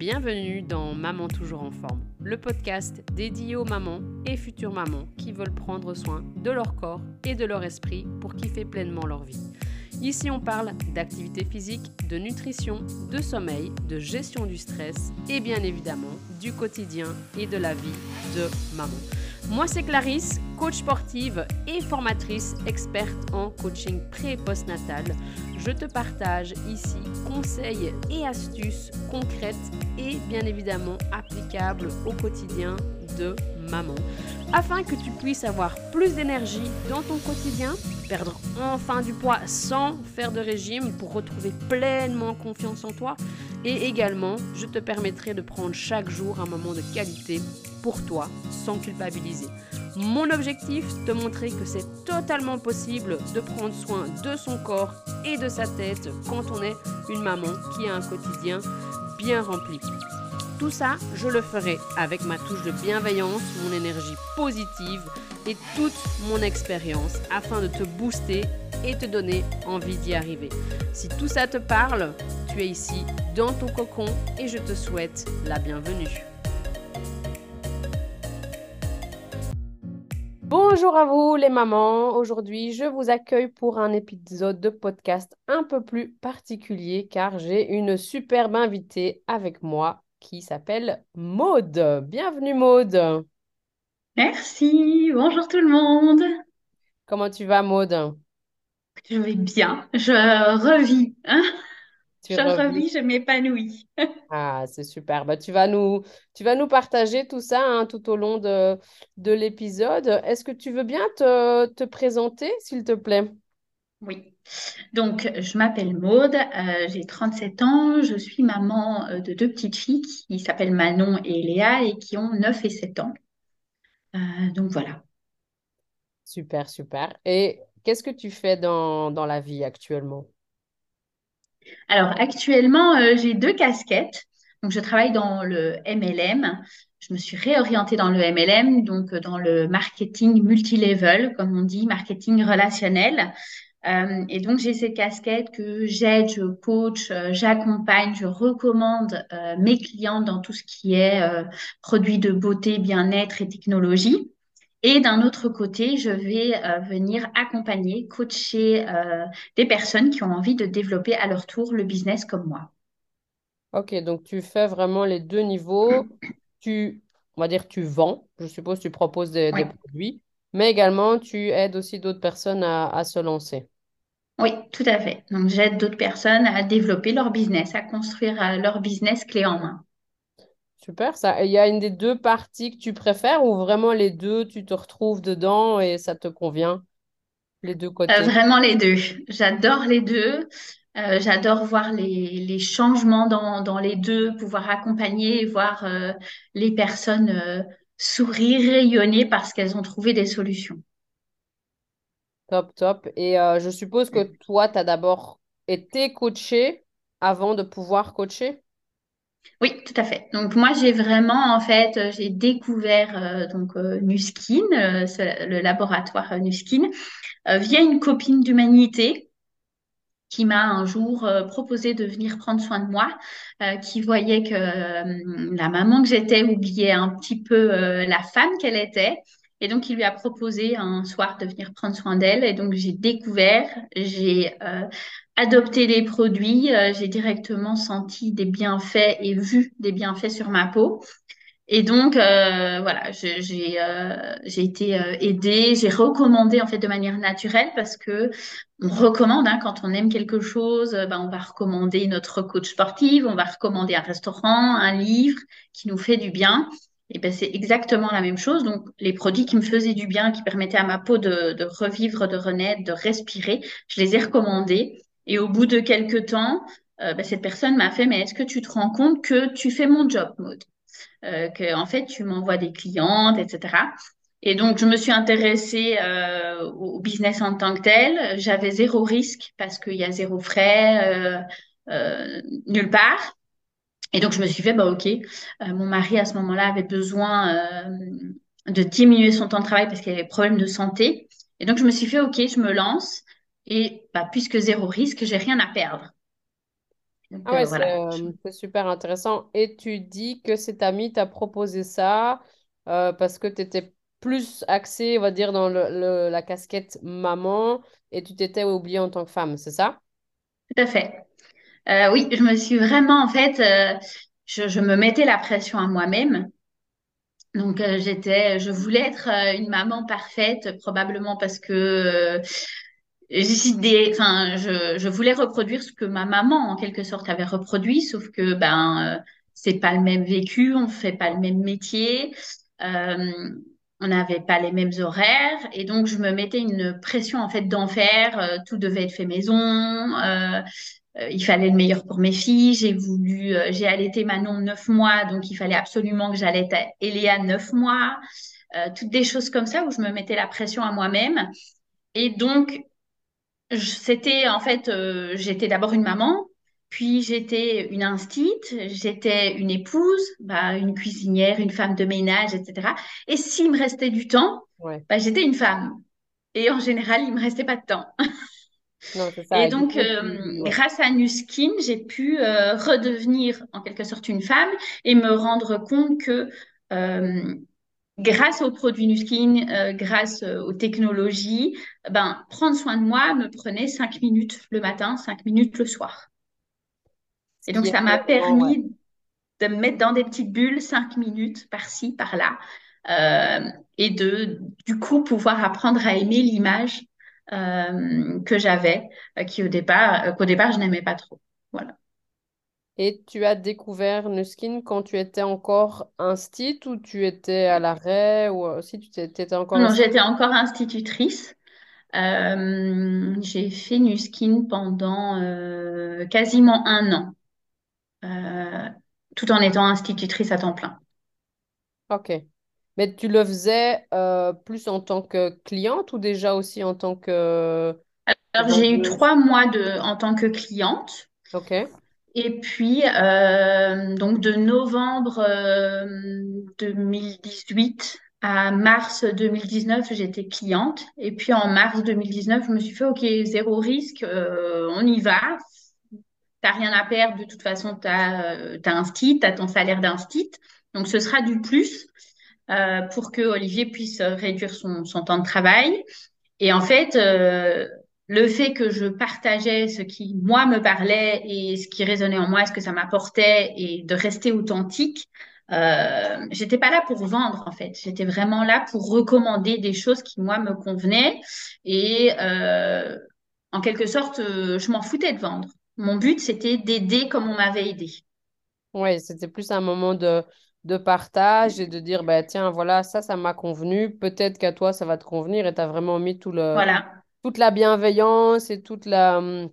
bienvenue dans Maman toujours en forme, le podcast dédié aux mamans et futures mamans qui veulent prendre soin de leur corps et de leur esprit pour kiffer pleinement leur vie. Ici, on parle d'activité physique, de nutrition, de sommeil, de gestion du stress et bien évidemment du quotidien et de la vie de maman. Moi, c'est Clarisse, coach sportive et formatrice experte en coaching pré et postnatal. Je te partage ici conseils et astuces concrètes et bien évidemment applicables au quotidien de maman afin que tu puisses avoir plus d'énergie dans ton quotidien, perdre enfin du poids sans faire de régime pour retrouver pleinement confiance en toi et également je te permettrai de prendre chaque jour un moment de qualité pour toi sans culpabiliser. Mon objectif, te montrer que c'est totalement possible de prendre soin de son corps et de sa tête quand on est une maman qui a un quotidien bien rempli. Tout ça, je le ferai avec ma touche de bienveillance, mon énergie positive et toute mon expérience afin de te booster et te donner envie d'y arriver. Si tout ça te parle, tu es ici dans ton cocon et je te souhaite la bienvenue. Bonjour à vous les mamans. Aujourd'hui, je vous accueille pour un épisode de podcast un peu plus particulier car j'ai une superbe invitée avec moi qui s'appelle Maude. Bienvenue Maude. Merci. Bonjour tout le monde. Comment tu vas Maude? Je vais bien. Je revis. Hein Revis revis, je m'épanouis. Ah, c'est super. Bah, tu vas nous, tu vas nous partager tout ça hein, tout au long de, de l'épisode. Est-ce que tu veux bien te, te présenter, s'il te plaît? Oui. Donc, je m'appelle Maude, euh, j'ai 37 ans, je suis maman euh, de deux petites filles qui s'appellent Manon et Léa et qui ont 9 et 7 ans. Euh, donc voilà. Super, super. Et qu'est-ce que tu fais dans, dans la vie actuellement? Alors, actuellement, euh, j'ai deux casquettes. Donc, je travaille dans le MLM. Je me suis réorientée dans le MLM, donc euh, dans le marketing multilevel, comme on dit, marketing relationnel. Euh, et donc, j'ai ces casquettes que j'aide, je coach, j'accompagne, je recommande mes clients dans tout ce qui est produits de beauté, bien-être et technologie. Et d'un autre côté, je vais euh, venir accompagner, coacher euh, des personnes qui ont envie de développer à leur tour le business comme moi. Ok, donc tu fais vraiment les deux niveaux. Tu, on va dire, tu vends. Je suppose tu proposes des, produits, mais également tu aides aussi d'autres personnes à, à se lancer. oui, tout à fait. Donc, j'aide d'autres personnes à développer leur business, à construire euh, leur business clé en main. Super, ça. Il y a une des deux parties que tu préfères ou vraiment les deux, tu te retrouves dedans et ça te convient, les deux Euh, côtés? vraiment les deux. J'adore les deux. Euh, j'adore voir les, les changements dans, dans les deux, pouvoir accompagner et voir euh, les personnes sourire, rayonner parce qu'elles ont trouvé des solutions. Top, top. Et je suppose que toi, tu as d'abord été coaché avant de pouvoir coacher? Oui, tout à fait. Donc moi, j'ai vraiment, en fait, euh, j'ai découvert euh, donc euh, Nuskin, le laboratoire Nuskin, via une copine d'humanité qui m'a un jour proposé de venir prendre soin de moi, qui voyait que la maman que j'étais oubliait un petit peu la femme qu'elle était. Et donc, il lui a proposé un soir de venir prendre soin d'elle. Et donc, j'ai découvert, j'ai euh, adopté les produits, euh, j'ai directement senti des bienfaits et vu des bienfaits sur ma peau. Et donc, euh, voilà, j'ai euh, été euh, aidée, j'ai recommandé en fait de manière naturelle parce que on recommande hein, quand on aime quelque chose, euh, ben, on va recommander notre coach sportive, on va recommander un restaurant, un livre qui nous fait du bien. Et ben c'est exactement la même chose. Donc, les produits qui me faisaient du bien, qui permettaient à ma peau de, de revivre, de renaître, de respirer, je les ai recommandés. Et au bout de quelques temps, euh, ben, cette personne m'a fait, mais est-ce que tu te rends compte que tu fais mon job, Maud? euh, que en fait tu m'envoies des clientes, etc. Et donc je me suis intéressée euh, au business en tant que tel. J'avais zéro risque parce qu'il y a zéro frais euh, euh, nulle part. Et donc je me suis fait bah ok. Euh, mon mari à ce moment-là avait besoin euh, de diminuer son temps de travail parce qu'il avait des problèmes de santé. Et donc je me suis fait ok, je me lance. Et bah, puisque zéro risque, j'ai rien à perdre. Donc, Ah euh, ouais, c'est voilà. c'est super intéressant. Et tu dis que cet ami t'a proposé ça euh, parce que tu étais plus axée, on va dire, dans le, le- la casquette maman et tu t'étais oubliée en tant que femme, c'est ça? Tout à fait. Euh, oui, je me suis vraiment, en fait, euh, je, me mettais la pression à moi-même. Donc, euh, j'étais, je voulais être une maman parfaite, probablement parce que des, je, je voulais reproduire ce que ma maman, en quelque sorte, avait reproduit, sauf que ben, c'est pas le même vécu, on fait pas le même métier, on n'avait pas les mêmes horaires, et donc je me mettais une pression en fait d'enfer. euh, tout devait être fait maison. Il fallait le meilleur pour mes filles. J'ai voulu, euh, j'ai allaité Manon neuf mois, donc il fallait absolument que j'allaite Eléa neuf mois. Euh, toutes des choses comme ça où je me mettais la pression à moi-même. Et donc, c'était en fait, euh, j'étais d'abord une maman, puis j'étais une instite, j'étais une épouse, bah, une cuisinière, une femme de ménage, etc. Et s'il me restait du temps, Ouais. bah, j'étais une femme. Et en général, il me restait pas de temps. Non, c'est ça. Et donc, euh, ouais. grâce à Nuskin, j'ai pu euh, redevenir en quelque sorte une femme et me rendre compte que euh, grâce aux produits Nuskin, grâce aux technologies, ben, prendre soin de moi me prenait cinq minutes le matin, cinq minutes le soir. Et donc, ça m'a ouais. permis de me mettre dans des petites bulles, cinq minutes par-ci, par-là, et de, du coup, pouvoir apprendre à aimer l'image que j'avais, euh, qui au départ, euh, qu'au départ, je n'aimais pas trop. Voilà. Et tu as découvert Nuskin quand tu étais encore instit ou tu étais à l'arrêt ou euh, si tu étais encore Non, j'étais encore institutrice. Euh, j'ai fait Nuskin pendant euh, quasiment un an, euh, tout en étant institutrice à temps plein. Ok. Mais tu le faisais euh, plus en tant que cliente ou déjà aussi en tant que Alors, j'ai eu trois mois de, en tant que cliente. Ok. Et puis, euh, donc de novembre euh, 2018 à mars 2019, j'étais cliente. Et puis en mars 2019, je me suis fait, OK, zéro risque, euh, on y va. T'as rien à perdre, de toute façon, tu as, un stit, tu as ton salaire d'un stit. Donc, ce sera du plus euh, pour que Olivier puisse réduire son, temps de travail. Et en fait, euh, le fait que je partageais ce qui, moi, me parlait et ce qui résonnait en moi, ce que ça m'apportait et de rester authentique, euh, j'étais pas là pour vendre, en fait. J'étais vraiment là pour recommander des choses qui, moi, me convenaient. Et euh, en quelque sorte, euh, je m'en foutais de vendre. Mon but, c'était d'aider comme on m'avait aidé. Oui, c'était plus un moment de, de partage et de dire, bah, tiens, voilà, ça, ça m'a convenu. Peut-être qu'à toi, ça va te convenir et tu as vraiment mis tout le, Voilà, toute la bienveillance et toute la, hum,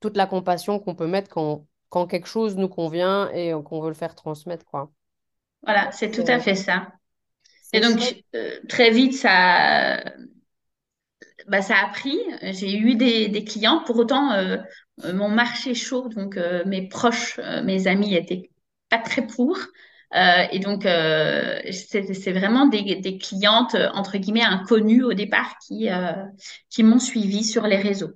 toute la compassion qu'on peut mettre quand, quand quelque chose nous convient et euh, qu'on veut le faire transmettre, quoi. voilà, c'est tout à fait ça. Et donc, euh, très vite, ça, bah, ça a pris. J'ai eu des, des clients. Pour autant, euh, euh, mon marché chaud, donc euh, mes proches, euh, mes amis étaient pas très pour. Euh, et donc, euh, c'est vraiment des, clientes, euh, entre guillemets, inconnues au départ qui, qui m'ont suivi sur les réseaux.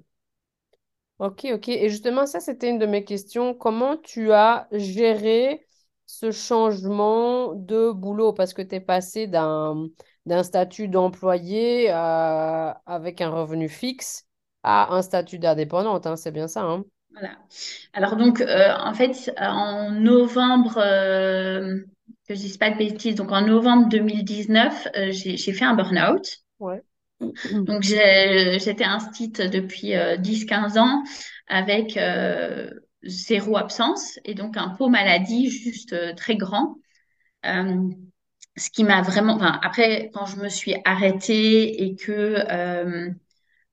Ok, ok. Et justement, ça, c'était une de mes questions. Comment tu as géré ce changement de boulot? Parce que tu es passé d'un statut d'employé avec un revenu fixe à un statut d'indépendante, hein, c'est bien ça, hein? Voilà. Alors donc, euh, en fait, en novembre, euh, que je dise pas de bêtises, donc en novembre 2019, euh, j'ai fait un burn-out. Ouais. Donc, j'étais instite depuis euh, 10-15 ans avec zéro absence et donc un pot maladie juste très grand. Ce qui m'a vraiment... Enfin, après, quand je me suis arrêtée et que,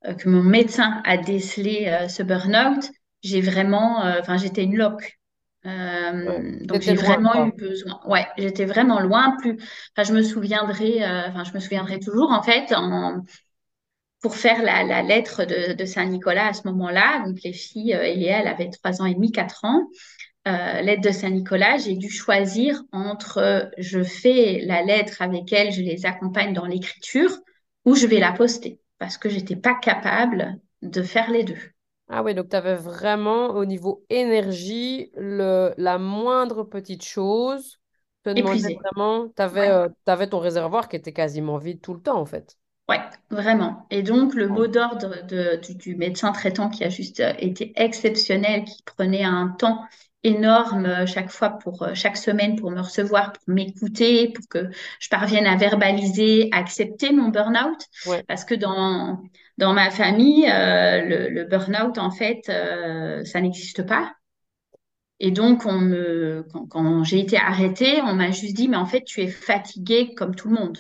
que mon médecin a décelé euh, ce burn-out, j'ai vraiment... euh, Enfin, j'étais une loque. Ouais. Euh, donc, j'ai loin, vraiment eu besoin. Ouais, j'étais vraiment loin. Plus... Je me souviendrai... euh, Enfin, je me souviendrai toujours, en fait, en pour faire la, la lettre de, de Saint-Nicolas à ce moment-là. Donc, les filles, euh, Eléa, elle avait trois ans et demi, quatre ans. Euh, lettre de Saint-Nicolas, j'ai dû choisir entre euh, je fais la lettre avec elle, je les accompagne dans l'écriture, ou je vais la poster parce que j'étais pas capable de faire les deux. Ah oui, donc tu avais vraiment au niveau énergie, le, la moindre petite chose te demandait vraiment, tu avais, Ouais. avais ton réservoir qui était quasiment vide tout le temps en fait. Ouais, vraiment. Et donc, le mot d'ordre de- du, du médecin traitant qui a juste euh, été exceptionnel, qui prenait un temps énorme euh, chaque fois pour euh, chaque semaine pour me recevoir, pour m'écouter, pour que je parvienne à verbaliser, à accepter mon burn-out. Ouais. Parce que dans, dans ma famille, euh, le, le burn-out, en fait, euh, ça n'existe pas. Et donc, on me, quand, quand j'ai été arrêtée, on m'a juste dit, mais en fait, tu es fatiguée comme tout le monde.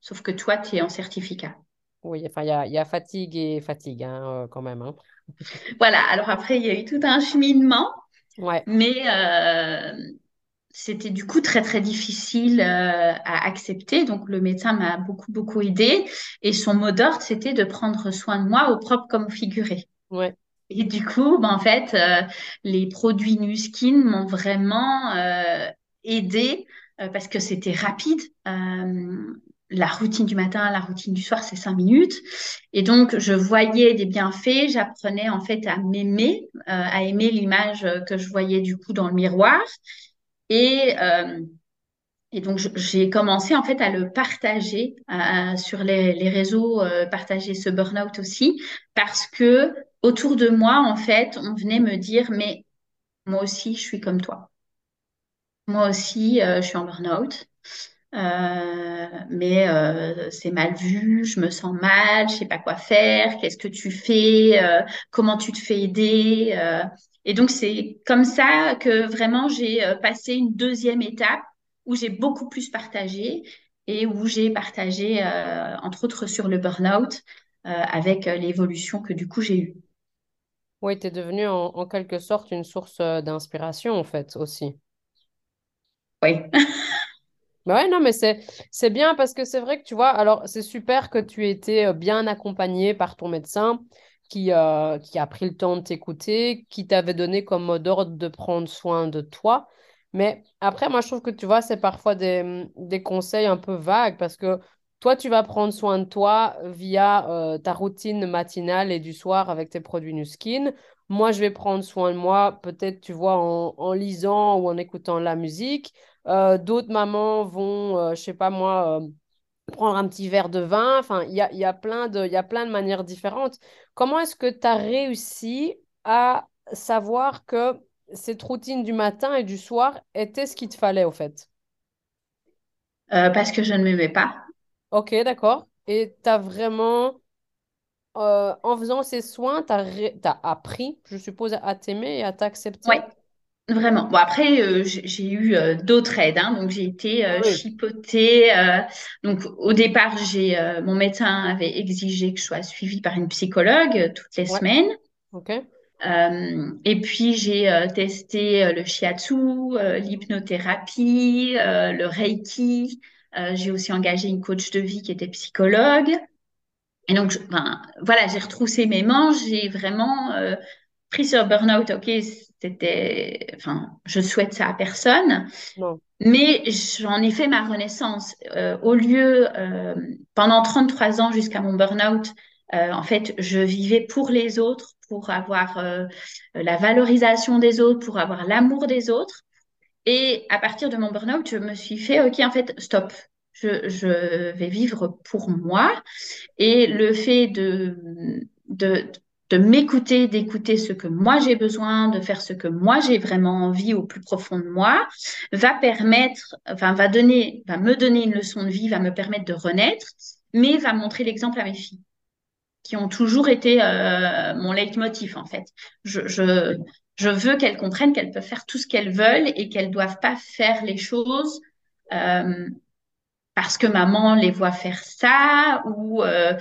Sauf que toi, tu es en certificat. Oui, enfin, il y a, il y a fatigue et fatigue hein, euh, quand même. hein. Voilà, alors après, il y a eu tout un cheminement, Ouais, mais euh, c'était du coup très, très difficile euh, à accepter. Donc, le médecin m'a beaucoup, beaucoup aidé. Et son mot d'ordre, c'était de prendre soin de moi au propre comme au figuré. ouais. Et du coup, ben, en fait, euh, les produits Nuskin m'ont vraiment euh, aidé euh, parce que c'était rapide. La routine du matin, la routine du soir, c'est cinq minutes. Et donc, je voyais des bienfaits. J'apprenais en fait à m'aimer, à aimer l'image que je voyais du coup dans le miroir. Et, euh, et donc, j'ai commencé en fait à le partager sur les, réseaux, euh, partager ce burn-out aussi, parce que autour de moi, en fait, on venait me dire, mais moi aussi, je suis comme toi. Moi aussi, euh, je suis en burn-out. Mais c'est mal vu, je me sens mal, je sais pas quoi faire, qu'est-ce que tu fais, comment tu te fais aider. Et donc c'est comme ça que vraiment j'ai euh, passé une deuxième étape où j'ai beaucoup plus partagé et où j'ai partagé euh, entre autres sur le burn-out euh, avec l'évolution que du coup j'ai eue. Oui, tu es devenu en, en quelque sorte une source d'inspiration en fait aussi. Oui. Bah ouais, non, mais c'est bien parce que c'est vrai que tu vois, alors c'est super que tu aies été bien accompagné par ton médecin qui, euh, qui a pris le temps de t'écouter, qui t'avait donné comme mot d'ordre de prendre soin de toi. Mais après, moi, je trouve que tu vois, c'est parfois des, des conseils un peu vagues parce que toi, tu vas prendre soin de toi via euh, ta routine matinale et du soir avec tes produits Nuskin. Moi, je vais prendre soin de moi, peut-être, tu vois, en, en lisant ou en écoutant la musique. Euh, d'autres mamans vont, je sais pas moi, prendre un petit verre de vin. Enfin, il y a, y a plein de, y a plein de manières différentes. Comment est-ce que tu as réussi à savoir que cette routine du matin et du soir était ce qu'il te fallait, au fait? Euh, parce que je ne m'aimais pas. Ok, d'accord. Et tu as vraiment, euh, en faisant ces soins, tu as, appris, je suppose, à t'aimer et à Oui. t'accepter? Vraiment. Bon, après, euh, j'ai eu euh, d'autres aides. hein. donc, j'ai été euh, oui. chipotée. donc, au départ, j'ai, mon médecin avait exigé que je sois suivie par une psychologue toutes les Ouais, semaines. ok. Euh, et puis, j'ai testé le shiatsu, l'hypnothérapie, le reiki. J'ai aussi engagé une coach de vie qui était psychologue. Et donc, je- ben, voilà, j'ai retroussé mes manches. J'ai vraiment pris sur burn-out. Ok, c'était, enfin, je souhaite ça à personne. Non, Mais j'en ai fait ma renaissance. Euh, au lieu, euh, pendant 33 ans jusqu'à mon burn-out, euh, en fait, je vivais pour les autres, pour avoir euh, la valorisation des autres, pour avoir l'amour des autres. Et à partir de mon burn-out, je me suis fait, OK, en fait, stop. Je, je vais vivre pour moi. Et le fait de, de, de m'écouter, d'écouter ce que moi j'ai besoin, de faire ce que moi j'ai vraiment envie au plus profond de moi, va permettre, enfin, va donner, va me donner une leçon de vie, va me permettre de renaître, mais va montrer l'exemple à mes filles, qui ont toujours été euh, mon leitmotiv, en fait. Je, veux qu'elles comprennent qu'elles peuvent faire tout ce qu'elles veulent et qu'elles doivent pas faire les choses euh, parce que maman les voit faire ça ou euh,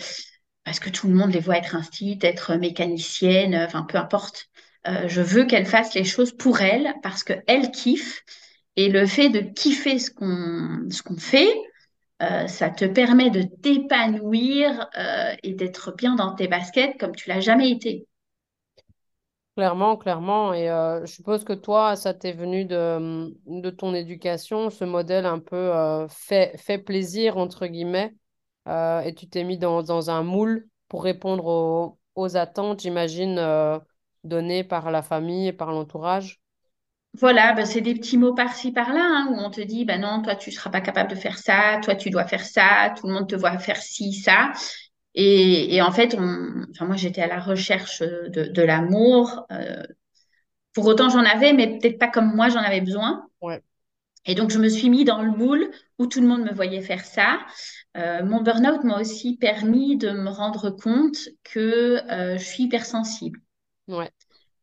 parce que tout le monde les voit être instite, être mécanicienne, enfin peu importe. Euh, je veux qu'elles fassent les choses pour elles parce qu'elles kiffent. Et le fait de kiffer ce qu'on ce qu'on fait, euh, ça te permet de t'épanouir euh, et d'être bien dans tes baskets comme tu l'as jamais été. clairement, clairement. Et euh, je suppose que toi, ça t'est venu de, de ton éducation, ce modèle un peu euh, fait, fait plaisir, entre guillemets, euh, et tu t'es mis dans, dans un moule pour répondre aux, aux attentes, j'imagine, euh, donnés par la famille et par l'entourage? Voilà, bah, c'est des petits mots par-ci par-là hein, où on te dit, bah non, toi tu seras pas capable de faire ça, toi tu dois faire ça, tout le monde te voit faire ci, ça. Et, et en fait, on, enfin, moi j'étais à la recherche de, de l'amour. Euh, pour autant j'en avais, mais peut-être pas comme moi j'en avais besoin. Ouais. Et donc je me suis mis dans le moule où tout le monde me voyait faire ça. Euh, mon burn-out m'a aussi permis de me rendre compte que euh, je suis hypersensible. Ouais.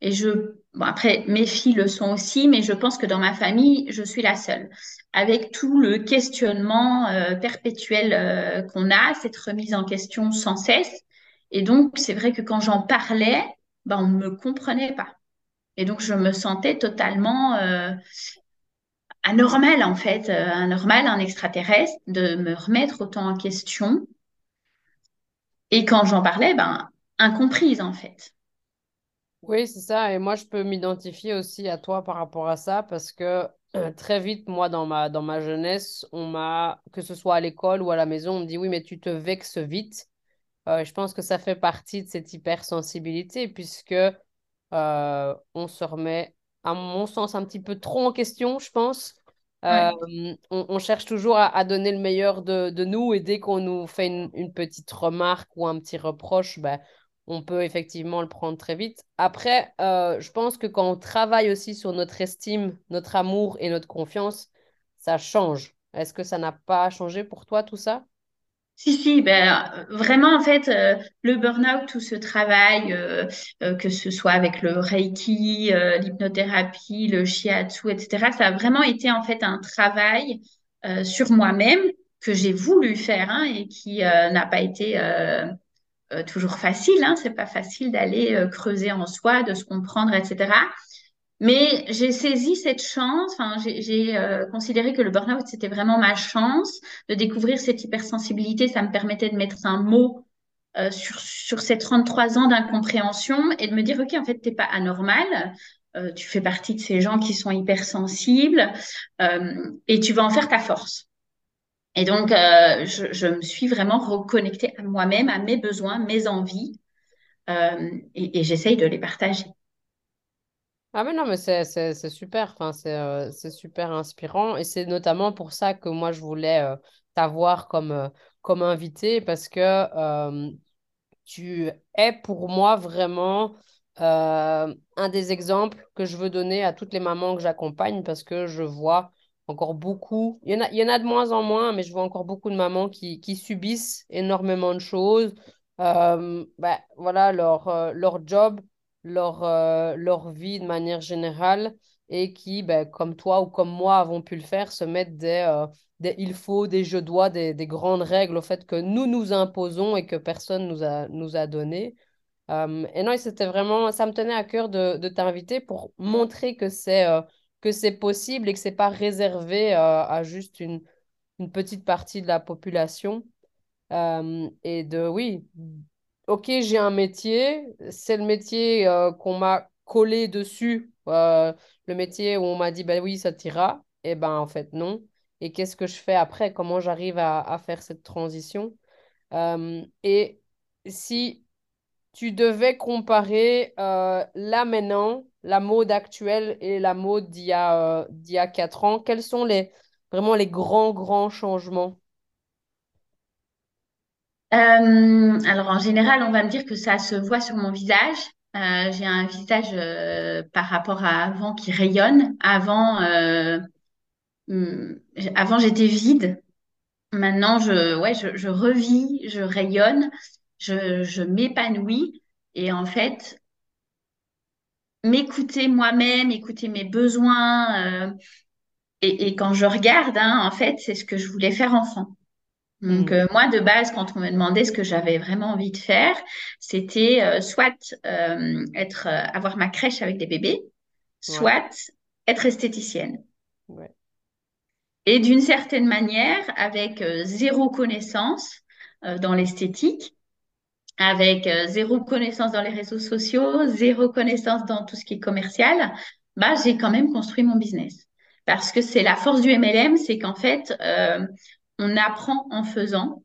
Et je, bon, après, mes filles le sont aussi, mais je pense que dans ma famille, je suis la seule. Avec tout le questionnement euh, perpétuel qu'on a, cette remise en question sans cesse. Et donc, c'est vrai que quand j'en parlais, ben, on ne me comprenait pas. Et donc, je me sentais totalement anormale, en fait, euh, anormale, un extraterrestre, de me remettre autant en question. Et quand j'en parlais, ben, incomprise, en fait. Oui, c'est ça. Et moi, je peux m'identifier aussi à toi par rapport à ça parce que euh, très vite, moi, dans ma, dans ma jeunesse, on m'a, que ce soit à l'école ou à la maison, on me dit oui, mais tu te vexes vite. Euh, je pense que ça fait partie de cette hypersensibilité puisque on se remet, à mon sens, un petit peu trop en question, je pense. Euh, Ouais. on, on cherche toujours à, à donner le meilleur de, de nous et dès qu'on nous fait une, une petite remarque ou un petit reproche, ben, on peut effectivement le prendre très vite. Après, euh, je pense que quand on travaille aussi sur notre estime, notre amour et notre confiance, ça change. Est-ce que ça n'a pas changé pour toi tout ça? Si, si, ben, vraiment, en fait, euh, le burn-out, tout ce travail, euh, euh, que ce soit avec le Reiki, euh, l'hypnothérapie, le shiatsu, etc., ça a vraiment été, en fait, un travail euh, sur moi-même que j'ai voulu faire hein, et qui n'a pas été toujours facile. Hein, c'est pas facile d'aller creuser en soi, de se comprendre, etc. Mais j'ai saisi cette chance, enfin, j'ai euh, considéré que le burn-out, c'était vraiment ma chance de découvrir cette hypersensibilité. Ça me permettait de mettre un mot euh, sur, sur ces 33 ans d'incompréhension et de me dire, OK, en fait, t'es pas anormal. Euh, tu fais partie de ces gens qui sont hypersensibles euh, et tu vas en faire ta force. Et donc, euh, je, je me suis vraiment reconnectée à moi-même, à mes besoins, mes envies euh, et, et j'essaye de les partager. Ah mais non, mais c'est super, enfin, c'est euh, c'est super inspirant et c'est notamment pour ça que moi je voulais euh, t'avoir comme, euh, comme invité parce que euh, tu es pour moi vraiment un des exemples que je veux donner à toutes les mamans que j'accompagne parce que je vois encore beaucoup, il y en a, il y en a de moins en moins, mais je vois encore beaucoup de mamans qui, qui subissent énormément de choses. Ben, voilà, leur, leur job, leur, euh, leur vie de manière générale et qui, ben, comme toi ou comme moi, avons pu le faire, se mettre des, euh, des il faut, des je dois, des, des grandes règles au fait que nous nous imposons et que personne nous a, nous a donné. Euh, et non, c'était vraiment, ça me tenait à cœur de, de t'inviter pour montrer que c'est possible et que c'est pas réservé à juste une, une petite partie de la population. Et de, oui, ok, j'ai un métier, c'est le métier euh, qu'on m'a collé dessus, euh, le métier où on m'a dit, ben oui, ça t'ira. Et ben en fait, non. Et qu'est-ce que je fais après? Comment j'arrive à, faire cette transition? Euh, et si tu devais comparer là maintenant, la mode actuelle et la mode d'il y a, ans. Quels sont vraiment les grands, grands changements? Euh, alors en général, on va me dire que ça se voit sur mon visage. Euh, j'ai un visage euh, par rapport à avant qui rayonne. Avant, avant j'étais vide. Maintenant, je, revis, je rayonne, je, m'épanouis. Et en fait, m'écouter moi-même, écouter mes besoins. et, et quand je regarde, hein, en fait, c'est ce que je voulais faire enfant. Donc Mhm. euh, moi de base, quand on me demandait ce que j'avais vraiment envie de faire, c'était euh, soit euh, être avoir ma crèche avec des bébés, Ouais, soit être esthéticienne. ouais, Et d'une certaine manière, avec zéro connaissance dans l'esthétique, avec zéro connaissance dans les réseaux sociaux, zéro connaissance dans tout ce qui est commercial, bah j'ai quand même construit mon business. Parce que c'est la force du MLM, c'est qu'en fait, on apprend en faisant.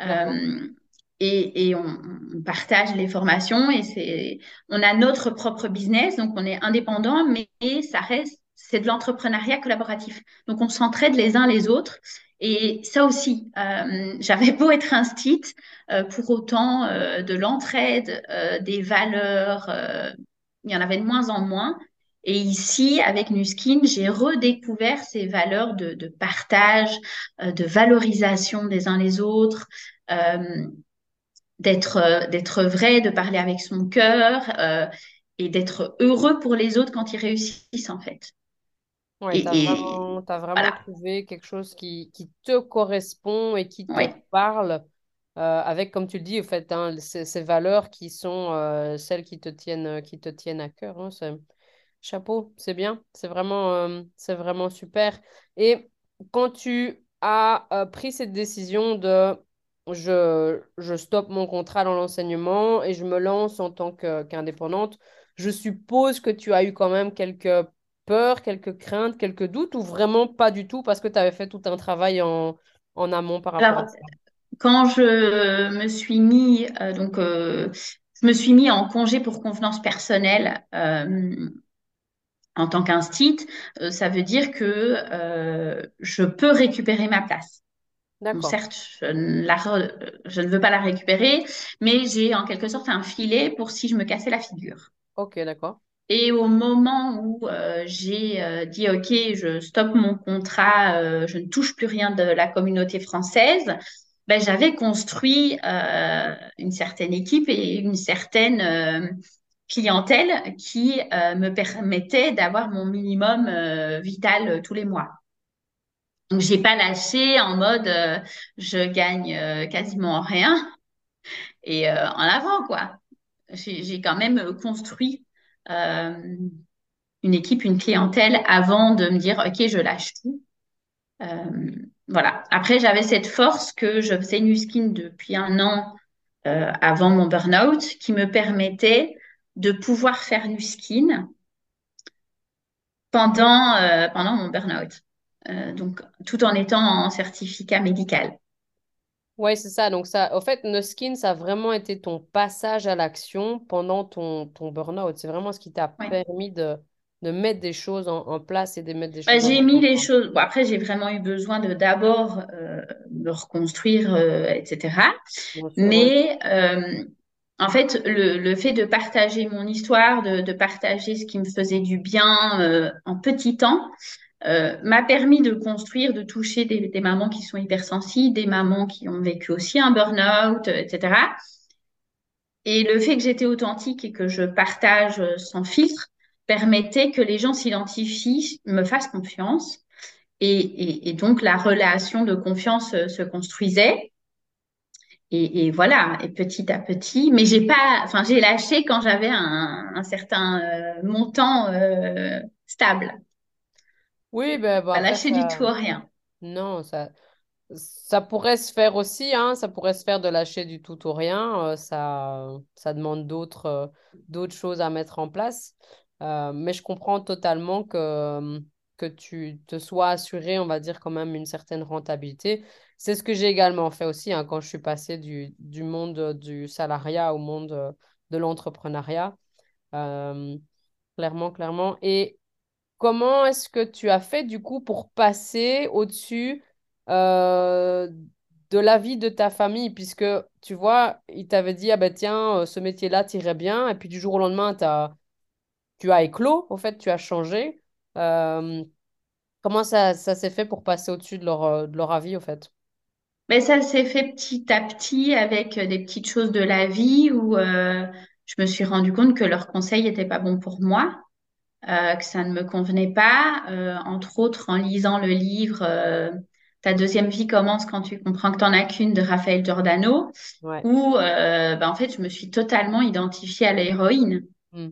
Euh, et, on, partage les formations et c'est, on a notre propre business, donc on est indépendant, mais ça reste, c'est de l'entrepreneuriat collaboratif. Donc on s'entraide les uns les autres. Et ça aussi, euh, j'avais beau être instite, euh, pour autant de l'entraide, des valeurs, il y en avait de moins en moins. Et ici, avec Nuskin, j'ai redécouvert ces valeurs de, de partage, de valorisation des uns les autres, d'être euh, d'être vrai, de parler avec son cœur euh, et d'être heureux pour les autres quand ils réussissent en fait. Oui, tu as vraiment, trouvé quelque chose qui, qui, te correspond et qui te parle euh, avec, comme tu le dis, en fait, hein, ces, valeurs qui sont celles qui te tiennent, qui te tiennent à cœur. Hein, chapeau, c'est bien, c'est vraiment, c'est vraiment super. Et quand tu as pris cette décision de je, je stoppe mon contrat dans l'enseignement et je me lance en tant qu'indépendante. je suppose que tu as eu quand même quelques peurs, quelques craintes, quelques doutes ou vraiment pas du tout parce que tu avais fait tout un travail en, en amont par rapport à ça? Quand je me suis mis, euh, donc, euh, je me suis mis en congé pour convenance personnelle euh, en tant qu'instit, ça veut dire que je peux récupérer ma place certes, je ne, veux pas la récupérer, mais j'ai en quelque sorte un filet pour si je me cassais la figure. Ok, d'accord. Et au moment où euh, j'ai euh, dit OK, je stoppe mon contrat, euh, je ne touche plus rien de la communauté française, ben, j'avais construit une certaine équipe et une certaine clientèle qui me permettait d'avoir mon minimum vital tous les mois. Donc, j'ai pas lâché en mode euh, je gagne euh, quasiment rien et euh, en avant, quoi. J'ai quand même construit une équipe, une clientèle avant de me dire ok, je lâche tout. voilà. Après, j'avais cette force que je faisais Nuskin depuis un an avant mon burn-out qui me permettait de pouvoir faire Nuskin pendant, pendant mon burn-out. Euh, donc tout en étant en certificat médical. Oui, c'est ça. Donc, ça, au fait, Nuskin, ça a vraiment été ton passage à l'action pendant ton, ton burn-out. C'est vraiment ce qui t'a permis de, de mettre des choses en, place et de mettre des bah, choses. j'ai mis les choses. Bon, après, j'ai vraiment eu besoin de d'abord euh, me reconstruire, euh, etc. Mais en fait, le, le, fait de partager mon histoire, de, de, partager ce qui me faisait du bien en petit temps, euh, m'a permis de construire, de toucher des, mamans qui sont hypersensibles, des mamans qui ont vécu aussi un burn-out, etc. Et le fait que j'étais authentique et que je partage sans filtre permettait que les gens s'identifient, me fassent confiance. Et, donc la relation de confiance se construisait. Et, voilà, et petit à petit, mais j'ai pas, enfin j'ai lâché quand j'avais un, certain euh, montant euh, stable. Oui, ben, bah, lâcher du tout rien. Non, ça, ça pourrait se faire aussi, hein, ça pourrait se faire de lâcher du tout ou rien. Euh, ça, ça demande d'autres d'autres choses à mettre en place. Mais je comprends totalement que, que tu te sois assuré, on va dire, quand même une certaine rentabilité. C'est ce que j'ai également fait aussi hein, quand je suis passée du, monde du salariat au monde de l'entrepreneuriat. clairement, clairement. Et Comment est-ce que tu as fait du coup pour passer au-dessus euh, de la vie de ta famille? Puisque tu vois, il t'avait dit, ah ben tiens, euh, ce métier-là t'irait bien, et puis du jour au lendemain, as, tu as éclos, au fait, tu as changé. Euh, comment ça, ça s'est fait pour passer au-dessus de leur, de leur avis, au fait? Mais ça s'est fait petit à petit avec des petites choses de la vie où je me suis rendu compte que leurs conseils n'étaient pas bons pour moi. Euh, que ça ne me convenait pas, euh, entre autres en lisant le livre euh, Ta deuxième vie commence quand tu comprends que tu n'en as qu'une de Raphaël Giordano, où ben, en fait je me suis totalement identifiée à l'héroïne. Mm.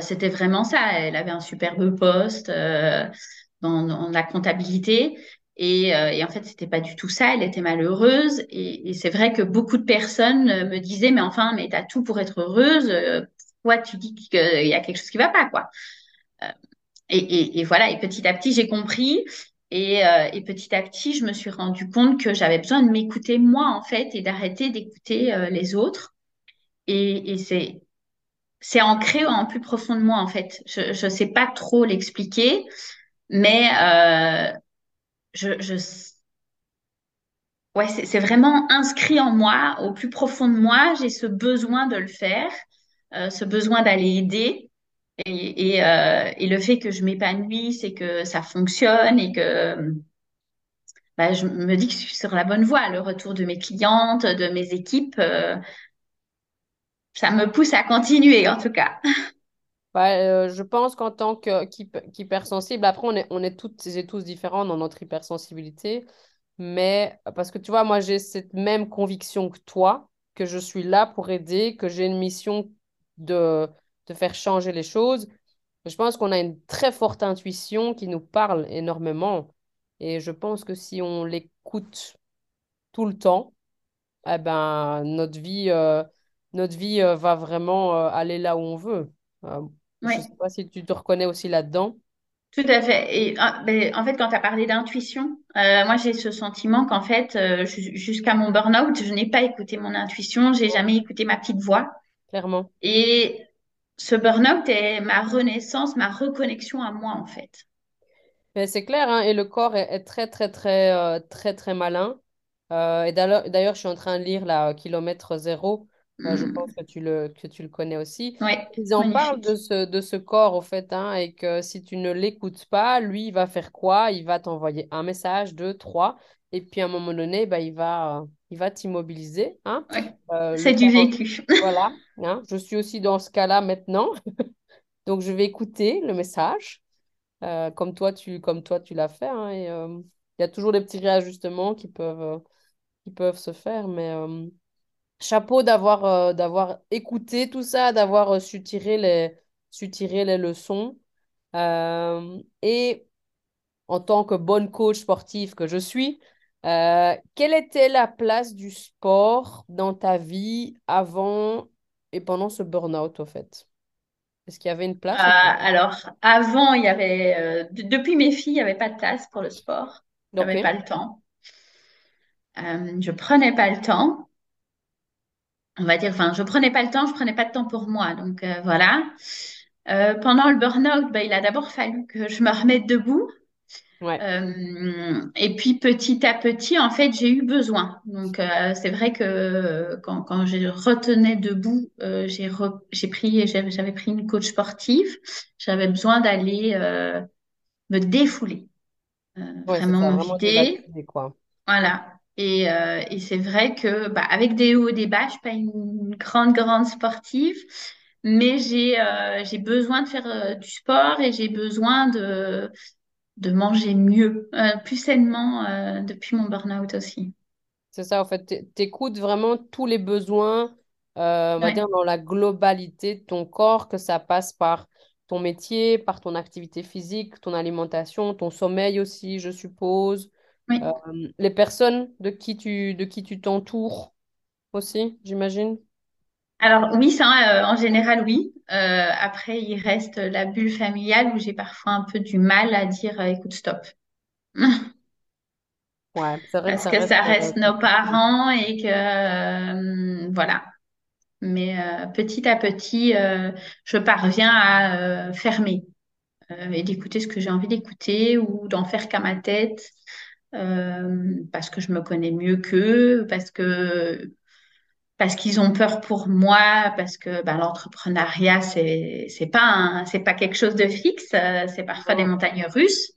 C'était vraiment ça. Elle avait un superbe poste dans, la comptabilité. Et, et, en fait, c'était pas du tout ça. Elle était malheureuse. Et, et c'est vrai que beaucoup de personnes me disaient, mais enfin, mais t'as tout pour être heureuse tu dis qu'il y a quelque chose qui va pas, quoi? Euh, et, voilà, et petit à petit, j'ai compris Et, et, petit à petit, je me suis rendu compte que j'avais besoin de m'écouter moi, en fait, et d'arrêter d'écouter les autres. Et, et c'est c'est ancré en plus profond de moi, en fait. Je ne sais pas trop l'expliquer, mais euh, je, ouais, c'est vraiment inscrit en moi, au plus profond de moi. J'ai ce besoin de le faire, euh, ce besoin d'aller aider. Euh, et, le fait que je m'épanouisse et que ça fonctionne et que bah, je me dis que je suis sur la bonne voie. Le retour de mes clientes, de mes équipes, euh, ça me pousse à continuer en tout cas. Bah, je pense qu'en tant qu'hypersensible, après, on est, on est toutes et tous différents dans notre hypersensibilité. Mais parce que tu vois, moi, j'ai cette même conviction que toi, que je suis là pour aider, que j'ai une mission de, de faire changer les choses. Je pense qu'on a une très forte intuition qui nous parle énormément. Et je pense que si on l'écoute tout le temps, eh ben, notre vie, euh, notre vie euh, va vraiment euh, aller là où on veut. Je ne sais pas si tu te reconnais aussi là-dedans. Tout à fait. Et ah, ben, en fait, quand tu as parlé d'intuition, euh, moi j'ai ce sentiment qu'en fait, euh, jusqu'à mon burn-out, je n'ai pas écouté mon intuition, j'ai jamais écouté ma petite voix. Clairement. Et ce burn-out est ma renaissance, ma reconnexion à moi en fait. Ben, c'est clair, hein, et le corps est, très, très, très, euh, très, très malin. et d'ailleurs, je suis en train de lire la Kilomètre Zéro je pense que tu le, que tu le connais aussi. Ils en parlent de ce, de ce corps, au fait, hein, et que si tu ne l'écoutes pas, lui, il va faire quoi? Il va t'envoyer un message, deux, trois, et puis à un moment donné, bah, il va, il va t'immobiliser. Hein. Euh, C'est du vécu. voilà. Hein. Je suis aussi dans ce cas-là maintenant. Donc, je vais écouter le message, euh, comme toi, tu, comme toi, tu l'as fait. Hein, et euh, il y a toujours des petits réajustements qui peuvent, qui peuvent se faire, mais chapeau d'avoir euh, d'avoir écouté tout ça, d'avoir euh, su tirer les, su tirer les leçons. Euh, et en tant que bonne coach sportive que je suis, quelle était la place du sport dans ta vie avant et pendant ce burn-out, au fait? Est-ce qu'il y avait une place? alors, avant, il y avait, depuis mes filles, il n'y avait pas de place pour le sport. Je n'avais pas le temps. je prenais pas le temps on va dire, enfin, je prenais pas le temps, je prenais pas de temps pour moi. Donc euh, voilà. Euh, pendant le burn-out, bah, il a d'abord fallu que je me remette debout. Euh, et puis petit à petit, en fait, j'ai eu besoin. Donc c'est vrai que quand, quand je retenais debout, j'ai j'ai pris j'avais pris une coach sportive. J'avais besoin d'aller me défouler, vraiment me vider. Voilà. Et, euh, et c'est vrai que bah, avec des hauts et des bas, je suis pas une grande, grande sportive, mais j'ai euh, j'ai besoin de faire euh, du sport et j'ai besoin de, de manger mieux, plus sainement depuis mon burn-out aussi. C'est ça, en fait, tu écoutes vraiment tous les besoins, on va dire dans la globalité de ton corps, que ça passe par ton métier, par ton activité physique, ton alimentation, ton sommeil aussi, je suppose. Euh, les personnes de qui tu de qui tu t'entoures aussi, j'imagine. Alors oui, ça, euh, en général, oui. Euh, après, il reste la bulle familiale où j'ai parfois un peu du mal à dire écoute, stop. Ouais, c'est vrai Parce que ça reste, nos parents et que voilà. Mais petit à petit, je parviens à fermer et d'écouter ce que j'ai envie d'écouter ou d'en faire qu'à ma tête. Euh, parce que je me connais mieux qu'eux, parce que parce qu'ils ont peur pour moi, parce que ben, l'entrepreneuriat c'est c'est pas c'est pas quelque chose de fixe, euh, c'est parfois des montagnes russes,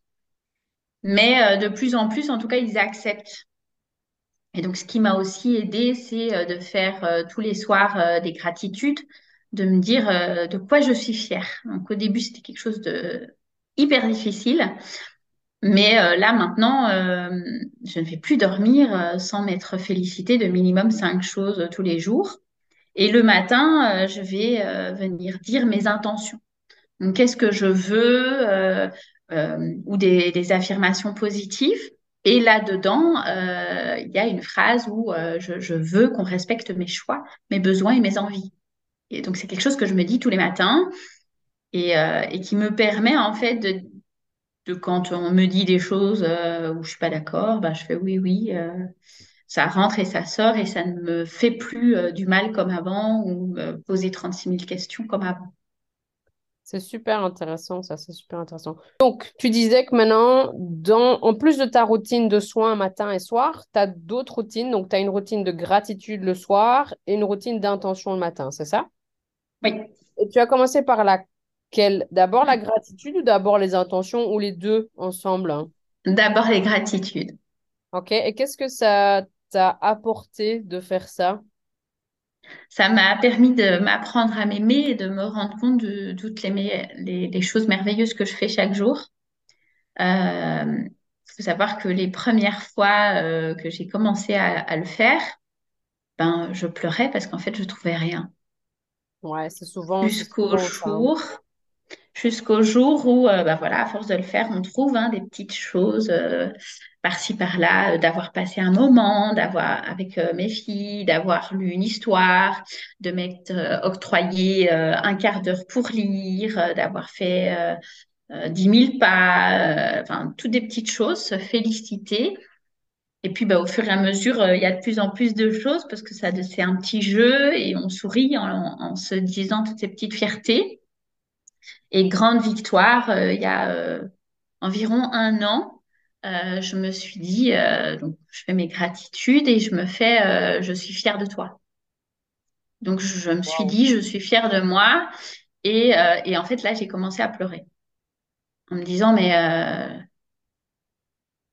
mais euh, de plus en plus, en tout cas, ils acceptent. Et donc, ce qui m'a aussi aidé, c'est de faire tous les soirs des gratitudes, de me dire de quoi je suis fière. Donc, au début, c'était quelque chose de hyper difficile. Mais euh, là, maintenant, euh, je ne vais plus dormir euh, sans m'être félicitée de minimum cinq choses tous les jours. Et le matin, je vais venir dire mes intentions. Donc, qu'est-ce que je veux ou des, affirmations positives. Et là-dedans, il y a une phrase où je, veux qu'on respecte mes choix, mes besoins et mes envies. Et donc, c'est quelque chose que je me dis tous les matins et qui me permet en fait de de quand on me dit des choses euh, où je suis pas d'accord, bah, je fais oui, oui. euh, ça rentre et ça sort et ça ne me fait plus euh, du mal comme avant ou me poser 36 000 questions comme avant. C'est super intéressant, ça, c'est super intéressant. Donc, tu disais que maintenant, dans, en plus de ta routine de soins matin et soir, tu as d'autres routines. Donc, tu as une routine de gratitude le soir et une routine d'intention le matin, c'est ça? Oui. Et tu as commencé par laquelle? D'abord la gratitude ou d'abord les intentions ou les deux ensemble? D'abord les gratitudes. Ok, et qu'est-ce que ça t'a apporté de faire ça? Ça m'a permis de m'apprendre à m'aimer et de me rendre compte de toutes les, les, les choses merveilleuses que je fais chaque jour. Euh, Il faut savoir que les premières fois euh, que j'ai commencé à, à le faire, ben, je pleurais parce qu'en fait, je trouvais rien. Ouais, c'est souvent, Jusqu'au ça. hein. Jusqu'au jour où, euh, ben voilà, à force de le faire, on trouve hein, des petites choses euh, par-ci, par-là, euh, d'avoir passé un moment, d'avoir avec mes filles, d'avoir lu une histoire, de m'être octroyé un quart d'heure pour lire, d'avoir fait 10 000 pas, enfin, toutes des petites choses, se féliciter. Et puis, bah, au fur et à mesure, il y a de plus en plus de choses parce que ça, c'est un petit jeu et on sourit en, en se disant toutes ces petites fiertés. Et grande victoire, euh, il y a euh, environ un an, euh, je me suis dit, donc, je fais mes gratitudes et je me fais, je suis fière de toi. Donc, je, me suis Wow. dit, je suis fière de moi. Et, et en fait, là, j'ai commencé à pleurer en me disant, mais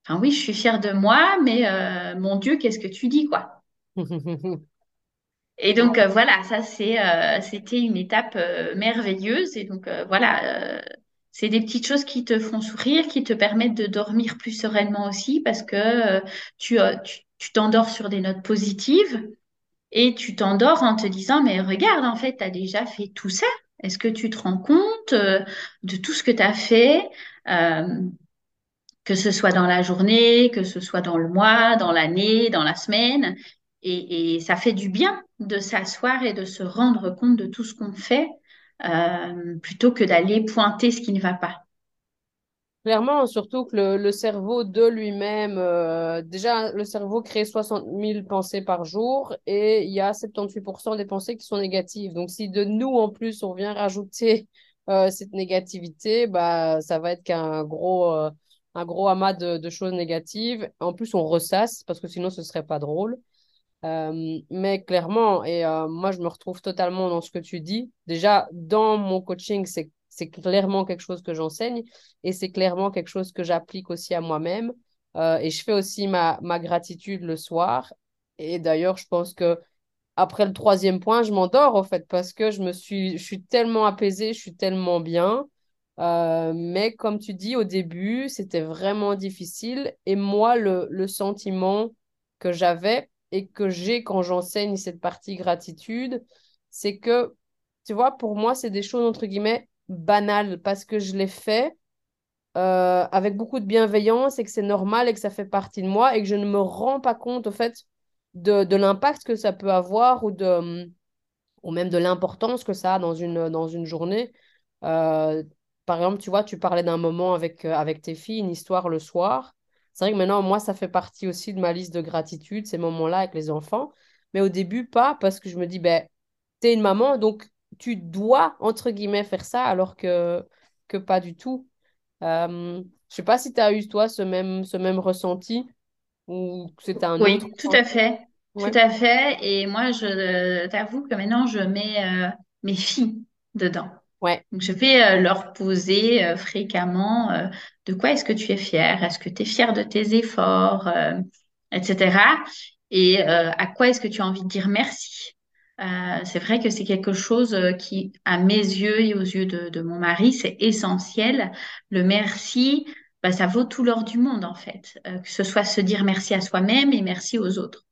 enfin, oui, je suis fière de moi, mais mon Dieu, qu'est-ce que tu dis, quoi? Et donc euh, voilà, ça c'est euh, c'était une étape euh, merveilleuse et donc voilà, c'est des petites choses qui te font sourire, qui te permettent de dormir plus sereinement aussi parce que tu tu t'endors sur des notes positives et tu t'endors en te disant mais regarde en fait, tu as déjà fait tout ça. Est-ce que tu te rends compte de tout ce que tu as fait que ce soit dans la journée, que ce soit dans le mois, dans l'année, dans la semaine? Et, ça fait du bien de s'asseoir et de se rendre compte de tout ce qu'on fait euh, plutôt que d'aller pointer ce qui ne va pas. Clairement, surtout que le, le cerveau de lui-même, euh, déjà, le cerveau crée 60 000 pensées par jour et il y a 78% des pensées qui sont négatives. Donc, si de nous, en plus, on vient rajouter euh, cette négativité, bah, ça va être qu'un gros, euh, un gros amas de, de choses négatives. En plus, on ressasse parce que sinon, ce serait pas drôle. Euh, mais clairement, et euh, moi, je me retrouve totalement dans ce que tu dis. Déjà, dans mon coaching, c'est, c'est clairement quelque chose que j'enseigne et c'est clairement quelque chose que j'applique aussi à moi-même. Euh, et je fais aussi ma, ma gratitude le soir. Et d'ailleurs, je pense que après le troisième point, je m'endors, en fait, parce que je me suis, je suis tellement apaisée, je suis tellement bien. Mais comme tu dis, au début, c'était vraiment difficile. Et moi, le, le sentiment que j'avais et que j'ai quand j'enseigne cette partie gratitude, c'est que, tu vois, pour moi, c'est des choses, entre guillemets, banales, parce que je les fais euh, avec beaucoup de bienveillance et que c'est normal et que ça fait partie de moi et que je ne me rends pas compte, au fait, de, de l'impact que ça peut avoir ou de ou même de l'importance que ça a dans une, dans une journée. Euh, par exemple, tu vois, tu parlais d'un moment avec, euh, avec tes filles, une histoire le soir. C'est vrai que maintenant, moi, ça fait partie aussi de ma liste de gratitude, ces moments-là avec les enfants. Mais au début, pas, parce que je me dis, ben, t'es une maman, donc tu dois, entre guillemets, faire ça, alors que, que pas du tout. Euh, je sais pas si tu as eu, toi, ce même, ce même ressenti ou que c'était un autre Oui, tout à fait. Tout à fait. Et moi, je euh, t'avoue que maintenant, je mets euh, mes filles dedans. Ouais. Donc, je vais euh, leur poser euh, fréquemment euh, de quoi est-ce que tu es fière? Est-ce que tu es fière de tes efforts, euh, etc. Et euh, à quoi est-ce que tu as envie de dire merci? Euh, c'est vrai que c'est quelque chose qui, à mes yeux et aux yeux de, de mon mari, c'est essentiel. Le merci, bah, ça vaut tout l'or du monde en fait. Euh, que ce soit se dire merci à soi-même et merci aux autres.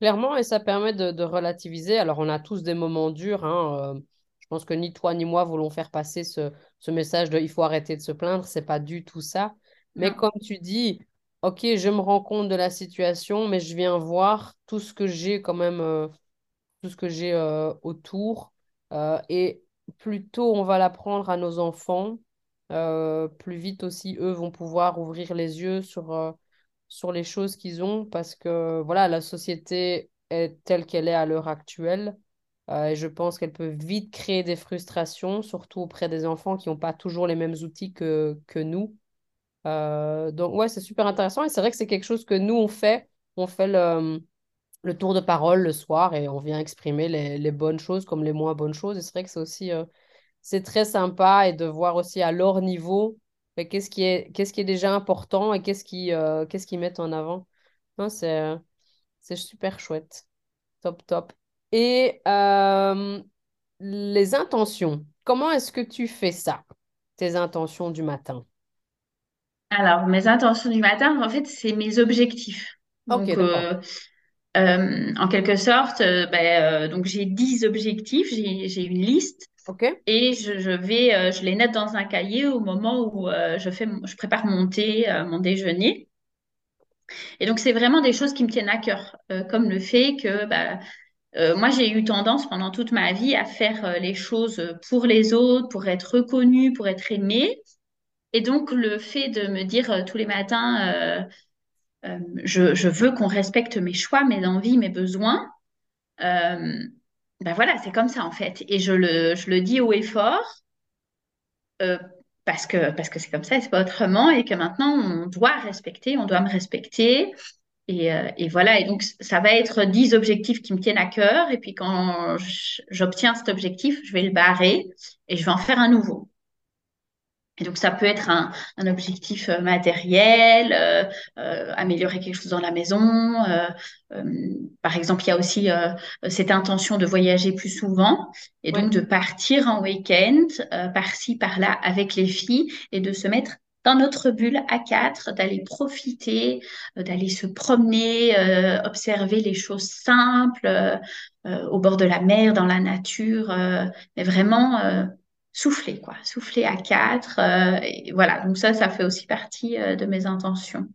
Clairement, et ça permet de, de relativiser. Alors, on a tous des moments durs. hein, euh, pense que ni toi ni moi voulons faire passer ce, ce message de il faut arrêter de se plaindre. C'est pas du tout ça. Mais Non. comme tu dis, ok, je me rends compte de la situation, mais je viens voir tout ce que j'ai quand même, euh, tout ce que j'ai euh, autour. Euh, et plutôt on va l'apprendre à nos enfants, plus vite aussi, eux vont pouvoir ouvrir les yeux sur, sur les choses qu'ils ont parce que voilà, la société est telle qu'elle est à l'heure actuelle. Et je pense qu'elle peut vite créer des frustrations, surtout auprès des enfants qui n'ont pas toujours les mêmes outils que, que nous. donc ouais, c'est super intéressant et c'est vrai que c'est quelque chose que nous, on fait. On fait le, le tour de parole le soir et on vient exprimer les, les bonnes choses comme les moins bonnes choses. Et c'est vrai que c'est aussi euh, c'est très sympa et de voir aussi à leur niveau qu'est-ce qui est qui est déjà important et qu'est-ce qui euh, qu'est-ce qu'ils mettent en avant. c'est super chouette. Top top. Et euh, les intentions. Comment est-ce que tu fais ça? Tes intentions du matin? Alors, mes intentions du matin, en fait, c'est mes objectifs. Ok, d'accord. Euh, en quelque sorte, euh, ben, euh, donc j'ai 10 objectifs, j'ai une liste et je, vais, je les note dans un cahier au moment où je, fais, je prépare mon thé, mon déjeuner. Et donc, c'est vraiment des choses qui me tiennent à cœur, comme le fait que bah, moi, j'ai eu tendance pendant toute ma vie à faire les choses pour les autres, pour être reconnue, pour être aimée. Et donc, le fait de me dire tous les matins, euh, je, veux qu'on respecte mes choix, mes envies, mes besoins. Euh, ben voilà, c'est comme ça en fait. Et je le, je le dis haut et fort euh, parce que parce que c'est comme ça et c'est pas autrement et que maintenant on doit respecter, on doit me respecter. Et, et, voilà, et donc ça va être 10 objectifs qui me tiennent à cœur. Et puis quand j'obtiens cet objectif, je vais le barrer et je vais en faire un nouveau. Et donc, ça peut être un, un objectif euh, matériel, euh, euh, améliorer quelque chose dans la maison. par exemple, il y a aussi cette intention de voyager plus souvent et donc de partir en week-end, par-ci, par-là, avec les filles et de se mettre dans notre bulle à quatre, d'aller profiter, d'aller se promener, observer les choses simples au bord de la mer, dans la nature, mais vraiment souffler, quoi, souffler à quatre. Euh, et voilà, donc ça, ça fait aussi partie euh, de mes intentions.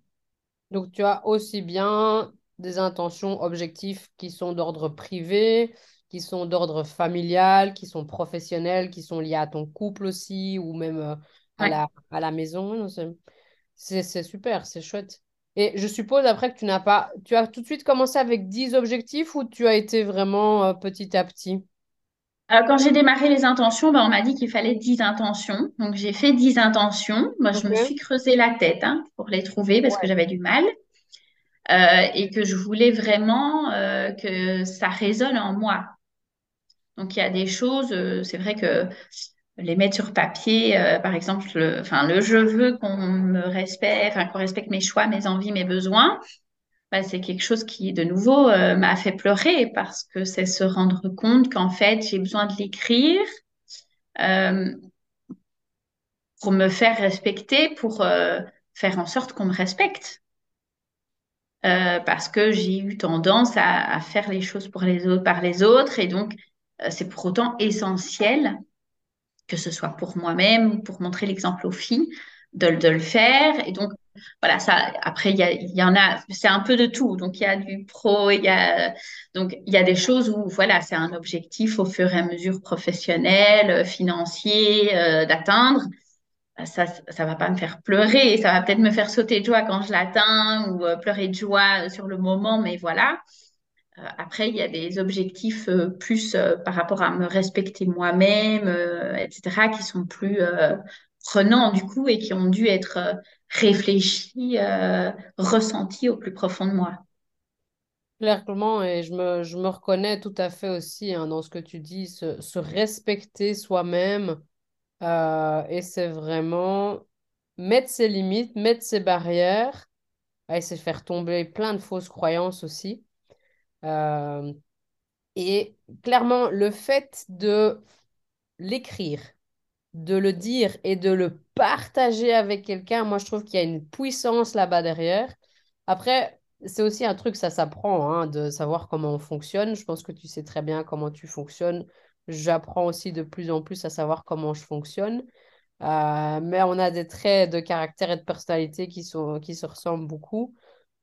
Donc tu as aussi bien des intentions, objectifs qui sont d'ordre privé, qui sont d'ordre familial, qui sont professionnels, qui sont liés à ton couple aussi, ou même euh, à, la, à la maison. C'est super, c'est chouette. Et je suppose après que tu n'as pas, tu as tout de suite commencé avec 10 objectifs ou tu as été vraiment petit à petit? Euh, quand j'ai démarré les intentions, ben, on m'a dit qu'il fallait 10 intentions. Donc, j'ai fait 10 intentions. Moi, je me suis creusé la tête hein, pour les trouver parce que j'avais du mal. Euh, et que je voulais vraiment euh, que ça résonne en moi. Donc, il y a des choses, c'est vrai que les mettre sur papier, par exemple, le, enfin, le je veux qu'on me respecte, enfin, qu'on respecte mes choix, mes envies, mes besoins. Bah, c'est quelque chose qui, de nouveau, euh, m'a fait pleurer parce que c'est se rendre compte qu'en fait, j'ai besoin de l'écrire euh, pour me faire respecter, pour euh, faire en sorte qu'on me respecte. parce que j'ai eu tendance à, faire les choses pour les autres, par les autres, et donc c'est pour autant essentiel, que ce soit pour moi-même ou pour montrer l'exemple aux filles, de, le faire. Et donc, voilà, ça, après, il y, y, en a, c'est un peu de tout. Donc, il y a du pro, il y a, donc, il y a des choses où, voilà, c'est un objectif au fur et à mesure professionnel, euh, financier, euh, d'atteindre. Euh, ça, ça va pas me faire pleurer. Ça va peut-être me faire sauter de joie quand je l'atteins ou pleurer de joie sur le moment, mais voilà. Après, il y a des objectifs plus par rapport à me respecter moi-même, etc., qui sont plus prenants du coup et qui ont dû être réfléchi, euh, ressenti au plus profond de moi. Clairement, et je me, je me reconnais tout à fait aussi hein, dans ce que tu dis, se, respecter soi-même. Euh, et c'est vraiment mettre ses limites, mettre ses barrières, et c'est faire tomber plein de fausses croyances aussi. Euh, et clairement, le fait de l'écrire, de le dire et de le partager avec quelqu'un, moi je trouve qu'il y a une puissance là-bas derrière. Après, c'est aussi un truc, ça s'apprend, hein, de savoir comment on fonctionne. Je pense que tu sais très bien comment tu fonctionnes. J'apprends aussi de plus en plus à savoir comment je fonctionne. Euh, mais on a des traits de caractère et de personnalité qui, sont, qui se ressemblent beaucoup.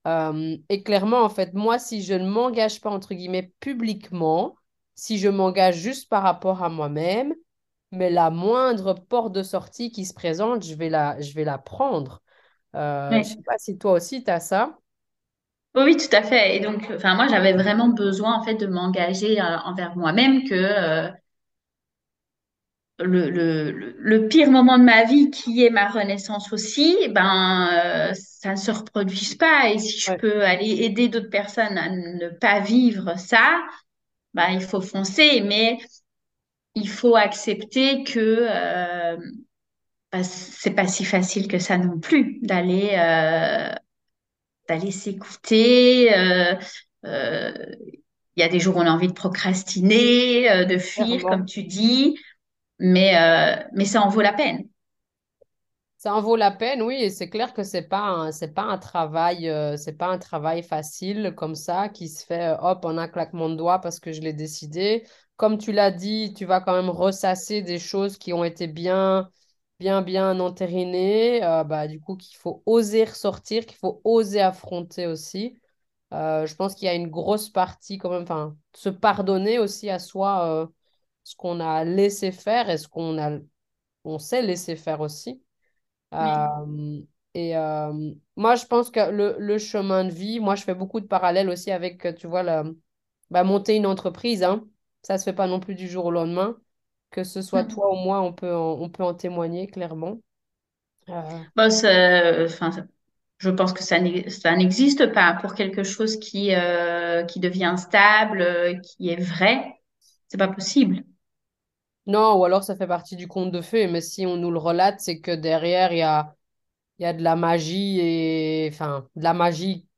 Euh, et clairement, en fait, moi, si je ne m'engage pas, entre guillemets, publiquement, si je m'engage juste par rapport à moi-même, mais la moindre porte de sortie qui se présente, je vais la, je vais la prendre. Euh, je sais Oui. pas si toi aussi tu as ça. Oui, tout à fait. Et donc, enfin, moi, j'avais vraiment besoin, en fait, de m'engager euh, envers moi-même que euh, le, le, le pire moment de ma vie, qui est ma renaissance aussi, ben, ça ne se reproduise pas. Et si je Ouais. peux aller aider d'autres personnes à ne pas vivre ça, ben, il faut foncer. Mais il faut accepter que euh, ben, c'est pas si facile que ça non plus d'aller euh, d'aller s'écouter. euh, euh, Il y a des jours où on a envie de procrastiner, de fuir, comme tu dis, mais, mais ça en vaut la peine. Ça en vaut la peine, oui, et c'est clair que c'est pas pas un travail, euh, pas un travail facile comme ça qui se fait euh, hop en un claquement de doigts parce que je l'ai décidé. Comme tu l'as dit, tu vas quand même ressasser des choses qui ont été bien, bien, bien entérinées. euh, bah, du coup, qu'il faut oser ressortir, qu'il faut oser affronter aussi. Je pense qu'il y a une grosse partie quand même, enfin, se pardonner aussi à soi ce qu'on a laissé faire et ce qu'on a, on sait laisser faire aussi. Oui. Euh, et euh, moi, je pense que le, le chemin de vie, moi, je fais beaucoup de parallèles aussi avec, euh, tu vois, la, bah, monter une entreprise, hein. Ça se fait pas non plus du jour au lendemain. Que ce soit Mm. toi ou moi, on peut en, on peut en témoigner clairement. Euh, Bon, ça- enfin, je pense que ça n'e- ça n'existe pas pour quelque chose qui, euh, qui devient stable, qui est vrai. C'est pas possible. Non, ou alors ça fait partie du conte de fées, mais si on nous le relate, c'est que derrière, il y a, y a de la magie et, enfin, de la magie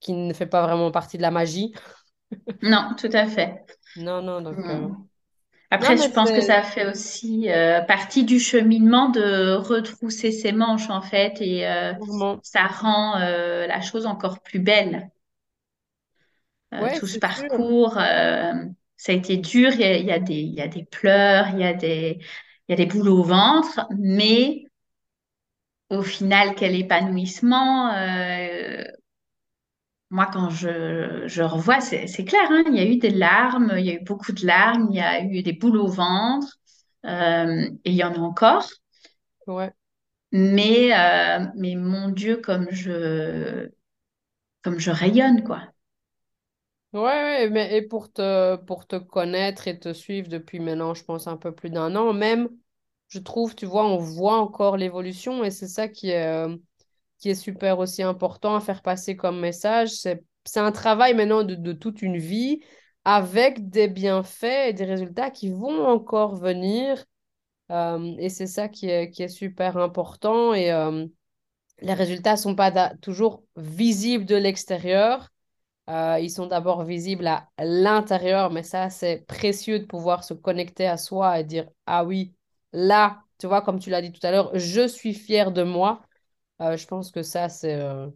qui ne fait pas vraiment partie de la magie. Non, tout à fait. Non, non, donc, euh, Mm. non, Après, je pense que ça fait aussi euh, partie du cheminement de retrousser ses manches, en fait, et euh, ça rend euh, la chose encore plus belle. Euh, ouais, tout ce sûr. Ça a été dur, il y a, il y a des, il y a des pleurs, il y a des, il y a des boules au ventre, mais au final, quel épanouissement. euh, moi, quand je, je revois, c'est c'est clair, hein, il y a eu des larmes, il y a eu beaucoup de larmes, il y a eu des boules au ventre, euh, et il y en a encore. Ouais. Mais, euh, mais mon Dieu, comme je, comme je rayonne, quoi. Ouais, ouais, mais et pour te, pour te connaître et te suivre depuis maintenant, je pense, un peu plus d'un an, même, je trouve, tu vois, on voit encore l'évolution et c'est ça qui est, euh, qui est super aussi important à faire passer comme message. C'est, c'est un travail maintenant de, de toute une vie avec des bienfaits et des résultats qui vont encore venir. Euh, et c'est ça qui est, qui est super important et euh, les résultats sont pas toujours visibles de l'extérieur euh, ils sont d'abord visibles à l'intérieur, mais ça, c'est précieux de pouvoir se connecter à soi et dire, ah oui, là, tu vois, comme tu l'as dit tout à l'heure, je suis fière de moi. Euh, je pense que ça, c'est euh,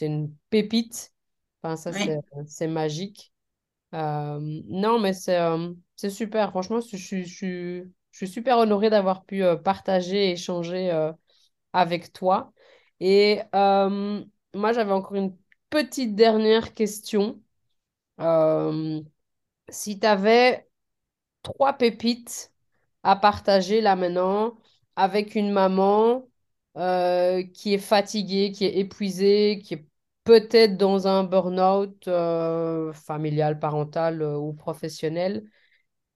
une pépite. Enfin, ça, c'est Oui. c'est magique. Euh, non, mais c'est super. Franchement, je, suis je, suis je suis super honorée d'avoir pu partager et échanger avec toi. Et moi, j'avais encore une petite dernière question. Euh, si tu avais trois pépites à partager là maintenant avec une maman euh, qui est fatiguée, qui est épuisée, qui est peut-être dans un burn-out euh, familial, parental ou professionnel,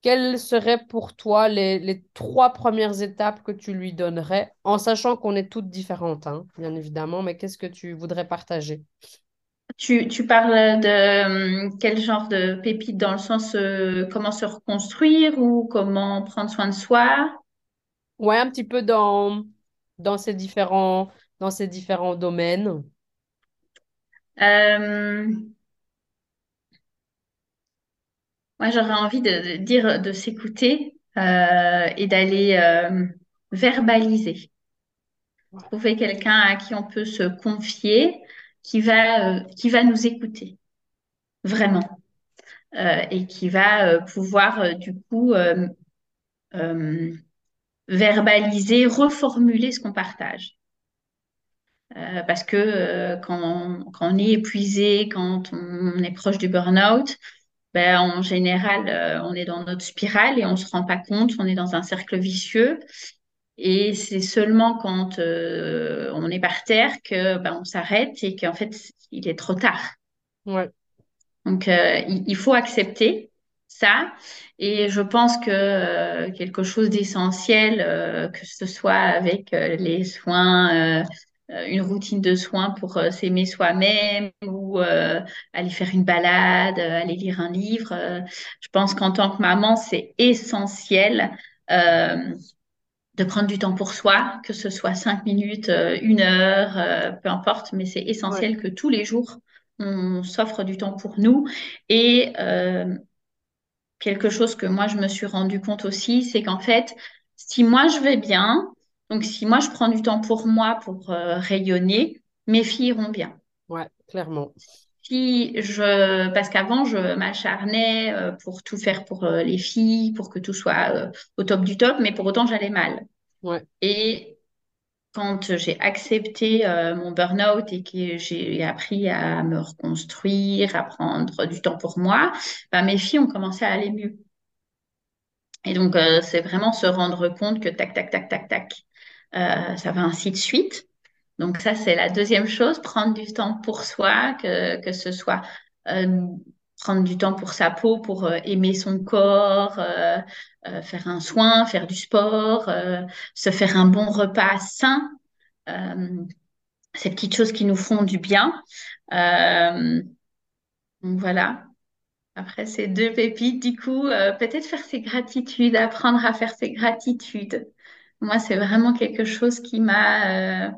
quelles seraient pour toi les, les trois premières étapes que tu lui donnerais, en sachant qu'on est toutes différentes, hein, bien évidemment, mais qu'est-ce que tu voudrais partager? Tu, tu parles de euh, quel genre de pépite dans le sens euh, comment se reconstruire ou comment prendre soin de soi? Ouais, un petit peu dans, dans ces différents, dans ces différents domaines. Euh, moi, j'aurais envie de, de dire de s'écouter euh, et d'aller euh, verbaliser. Ouais. Trouver quelqu'un à qui on peut se confier, qui va, euh, qui va nous écouter, vraiment, euh, et qui va euh, pouvoir, du coup, verbaliser, reformuler ce qu'on partage. Parce que quand, on, est épuisé, quand on est proche du burn-out, ben, en général, on est dans notre spirale et on se rend pas compte, on est dans un cercle vicieux. Et c'est seulement quand euh, on est par terre que ben, on s'arrête et qu'en fait, il est trop tard. Ouais. Donc, euh, il, faut accepter ça. Et je pense que euh, quelque chose d'essentiel, que ce soit avec les soins, une routine de soins pour s'aimer soi-même ou aller faire une balade, aller lire un livre, je pense qu'en tant que maman, c'est essentiel. De prendre du temps pour soi, que ce soit cinq minutes, euh, une heure, euh, peu importe, mais c'est Ouais. essentiel que tous les jours, on s'offre du temps pour nous. Et euh, quelque chose que moi, je me suis rendu compte aussi, c'est qu'en fait, si moi, je vais bien, donc si moi, je prends du temps pour moi, pour rayonner, mes filles iront bien. Ouais, clairement. Si je, parce qu'avant, je m'acharnais euh, pour tout faire pour euh, les filles, pour que tout soit euh, au top du top, mais pour autant, j'allais mal. Ouais. Et quand j'ai accepté euh, mon burn-out et que j'ai appris à me reconstruire, à prendre du temps pour moi, bah, mes filles ont commencé à aller mieux. Et donc, euh, c'est vraiment se rendre compte que tac, tac, tac, tac, tac, euh, ça va ainsi de suite. Donc, ça, c'est la deuxième chose, prendre du temps pour soi, que, ce soit euh, prendre du temps pour sa peau, pour euh, aimer son corps, euh, faire un soin, faire du sport, se faire un bon repas sain. Ces petites choses qui nous font du bien. Donc voilà. Après ces deux pépites, du coup, peut-être faire ses gratitudes, apprendre à faire ses gratitudes. Moi, c'est vraiment quelque chose qui m'a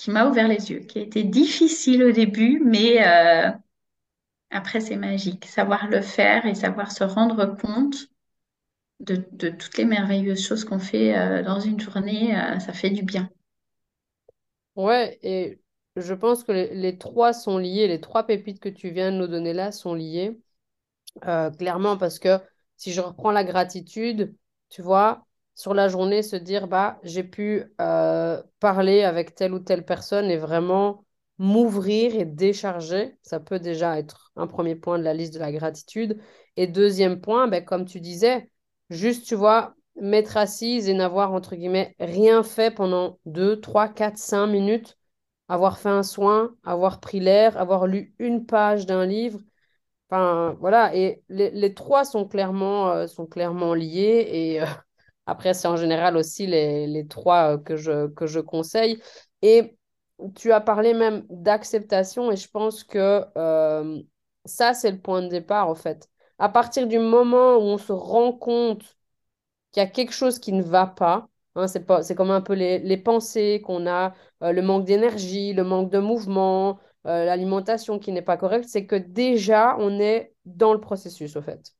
qui m'a ouvert les yeux, qui a été difficile au début, mais euh, après, c'est magique. Savoir le faire et savoir se rendre compte de, toutes les merveilleuses choses qu'on fait euh, dans une journée, euh, ça fait du bien. Ouais, et je pense que les, trois sont liés, les trois pépites que tu viens de nous donner là sont liées. Clairement, parce que si je reprends la gratitude, tu vois, sur la journée, se dire, bah, j'ai pu euh, parler avec telle ou telle personne et vraiment m'ouvrir et décharger, ça peut déjà être un premier point de la liste de la gratitude. Et deuxième point, ben, comme tu disais, juste, tu vois, m'être assise et n'avoir, entre guillemets, rien fait pendant 2, 3, 4, 5 minutes, avoir fait un soin, avoir pris l'air, avoir lu une page d'un livre Enfin, voilà, et les, les trois sont clairement, euh, sont clairement liés. Et euh, après, c'est en général aussi les, les trois euh, que je, que je conseille. Et tu as parlé même d'acceptation, et je pense que euh, ça, c'est le point de départ, en fait. À partir du moment où on se rend compte qu'il y a quelque chose qui ne va pas. Hein, c'est pas, c'est comme un peu les, les pensées qu'on a, euh, le manque d'énergie, le manque de mouvement, euh, l'alimentation qui n'est pas correcte. C'est que déjà, on est dans le processus, au fait.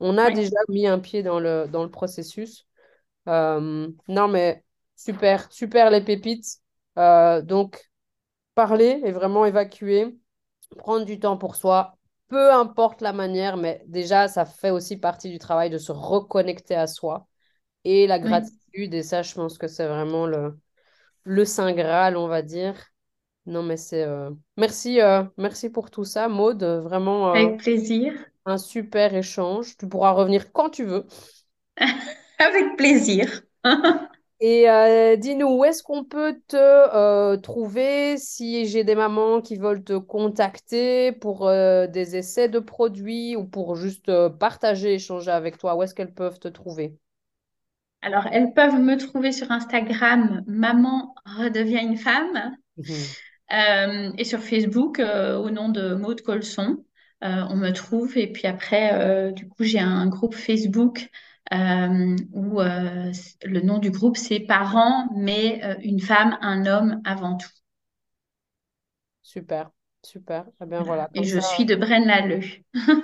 On a Oui, déjà mis un pied dans le, dans le processus. Euh, non, mais super, super les pépites. Euh, donc, parler et vraiment évacuer, prendre du temps pour soi, peu importe la manière, mais déjà, ça fait aussi partie du travail de se reconnecter à soi et la oui, gratitude. Et ça, je pense que c'est vraiment le, le Saint Graal, on va dire. Non, mais c'est... euh, Merci, euh, merci pour tout ça, Maud. Vraiment euh, avec plaisir. un super échange. Tu pourras revenir quand tu veux. Avec plaisir. Et euh, dis-nous, où est-ce qu'on peut te euh, trouver si j'ai des mamans qui veulent te contacter pour euh, des essais de produits ou pour juste euh, partager, échanger avec toi? Où est-ce qu'elles peuvent te trouver? Alors, elles peuvent me trouver sur Instagram, Maman redevient une femme, Mhm. euh, et sur Facebook euh, au nom de Maud Colson. Euh, on me trouve. Et puis après, euh, du coup, j'ai un groupe Facebook euh, où euh, le nom du groupe, c'est Parents, mais euh, une femme, un homme avant tout. Super, super. Eh bien Voilà. Et je ça. suis de Braine-l'Alleud.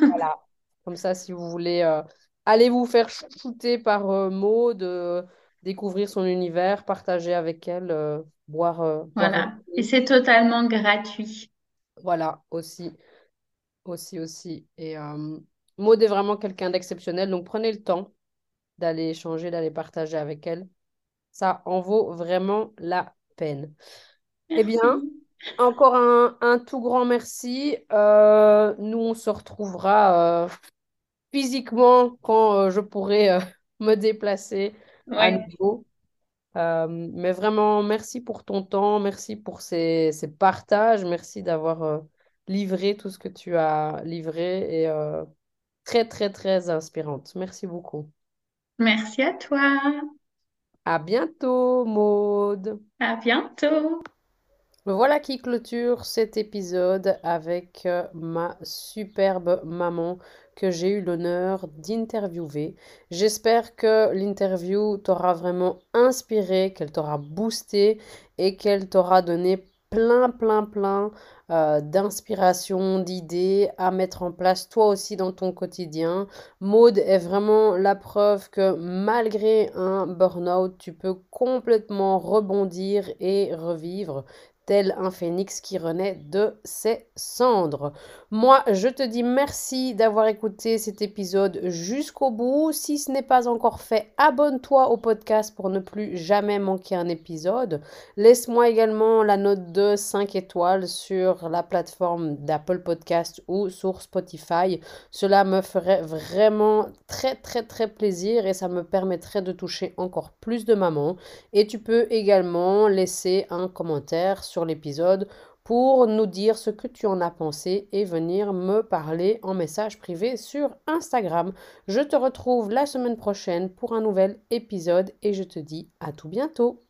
Voilà. Comme ça, si vous voulez euh, aller vous faire chouchouter par Maud, euh, découvrir son univers, partager avec elle, boire, Voilà. Et c'est totalement gratuit. Voilà, aussi, aussi, aussi. Et Maud est vraiment quelqu'un d'exceptionnel, donc prenez le temps d'aller échanger, d'aller partager avec elle. Ça en vaut vraiment la peine. Eh bien. Encore un, un tout grand merci. Euh, nous, on se retrouvera euh, physiquement quand euh, je pourrai me déplacer à nouveau. Mais vraiment, merci pour ton temps, merci pour ces, ces partages, merci d'avoir livré tout ce que tu as livré et très, très, très inspirante. Merci beaucoup. Merci à toi. À bientôt, Maude. À bientôt. Voilà qui clôture cet épisode avec euh, ma superbe maman que j'ai eu l'honneur d'interviewer. J'espère que l'interview t'aura vraiment inspiré, qu'elle t'aura boosté et qu'elle t'aura donné plein, plein, plein euh, d'inspiration, d'idées à mettre en place toi aussi dans ton quotidien. Maude est vraiment la preuve que malgré un burn-out, tu peux complètement rebondir et revivre tel un phénix qui renaît de ses cendres. Moi, je te dis merci d'avoir écouté cet épisode jusqu'au bout. Si ce n'est pas encore fait, abonne-toi au podcast pour ne plus jamais manquer un épisode. Laisse-moi également la note de 5 étoiles sur la plateforme d'Apple Podcast ou sur Spotify. Cela me ferait vraiment très très très plaisir et ça me permettrait de toucher encore plus de mamans. Et tu peux également laisser un commentaire sur l'épisode pour nous dire ce que tu en as pensé et venir me parler en message privé sur Instagram. Je te retrouve la semaine prochaine pour un nouvel épisode et je te dis à tout bientôt.